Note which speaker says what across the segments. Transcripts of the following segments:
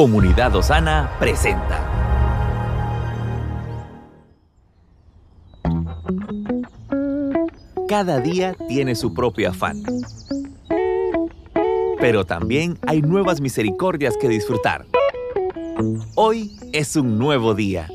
Speaker 1: Comunidad Osana presenta. Cada día tiene su propio afán. Pero también hay nuevas misericordias que disfrutar. Hoy es un nuevo día.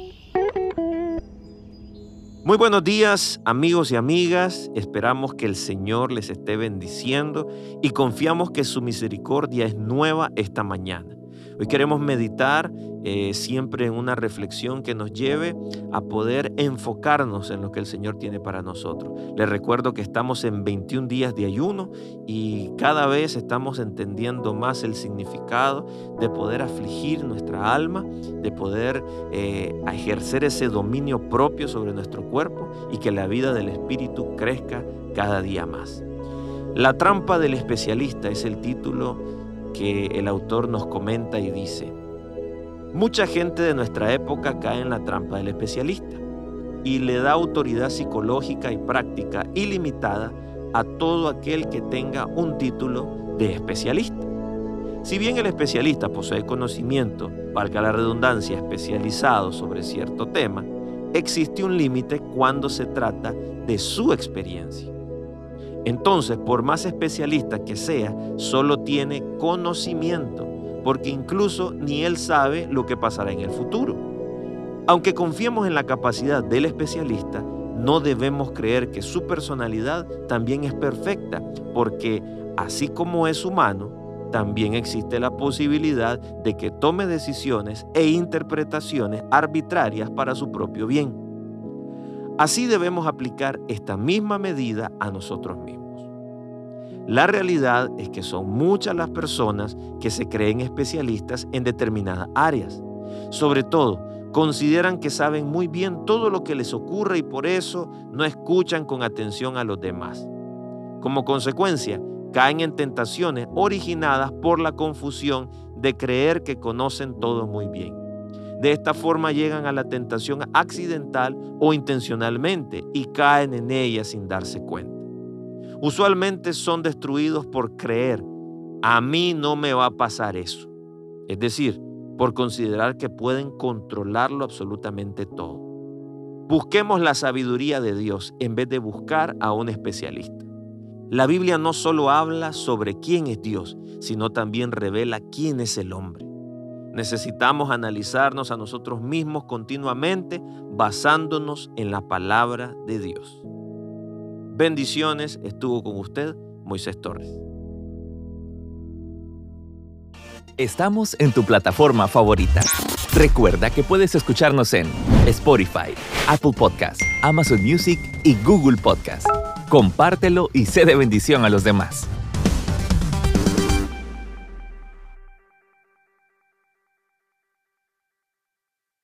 Speaker 2: Muy buenos días amigos y amigas, esperamos que el Señor les esté bendiciendo y confiamos que su misericordia es nueva esta mañana. Hoy queremos meditar eh, siempre en una reflexión que nos lleve a poder enfocarnos en lo que el Señor tiene para nosotros. Les recuerdo que estamos en 21 días de ayuno y cada vez estamos entendiendo más el significado de poder afligir nuestra alma, de poder eh, ejercer ese dominio propio sobre nuestro cuerpo y que la vida del Espíritu crezca cada día más. La trampa del especialista es el título que el autor nos comenta y dice, mucha gente de nuestra época cae en la trampa del especialista y le da autoridad psicológica y práctica ilimitada a todo aquel que tenga un título de especialista. Si bien el especialista posee conocimiento, valga la redundancia, especializado sobre cierto tema, existe un límite cuando se trata de su experiencia. Entonces, por más especialista que sea, solo tiene conocimiento, porque incluso ni él sabe lo que pasará en el futuro. Aunque confiemos en la capacidad del especialista, no debemos creer que su personalidad también es perfecta, porque así como es humano, también existe la posibilidad de que tome decisiones e interpretaciones arbitrarias para su propio bien. Así debemos aplicar esta misma medida a nosotros mismos. La realidad es que son muchas las personas que se creen especialistas en determinadas áreas. Sobre todo, consideran que saben muy bien todo lo que les ocurre y por eso no escuchan con atención a los demás. Como consecuencia, caen en tentaciones originadas por la confusión de creer que conocen todo muy bien. De esta forma llegan a la tentación accidental o intencionalmente y caen en ella sin darse cuenta. Usualmente son destruidos por creer, a mí no me va a pasar eso. Es decir, por considerar que pueden controlarlo absolutamente todo. Busquemos la sabiduría de Dios en vez de buscar a un especialista. La Biblia no solo habla sobre quién es Dios, sino también revela quién es el hombre. Necesitamos analizarnos a nosotros mismos continuamente basándonos en la palabra de Dios. Bendiciones, estuvo con usted Moisés Torres.
Speaker 1: Estamos en tu plataforma favorita. Recuerda que puedes escucharnos en Spotify, Apple Podcast, Amazon Music y Google Podcast. Compártelo y sé de bendición a los demás.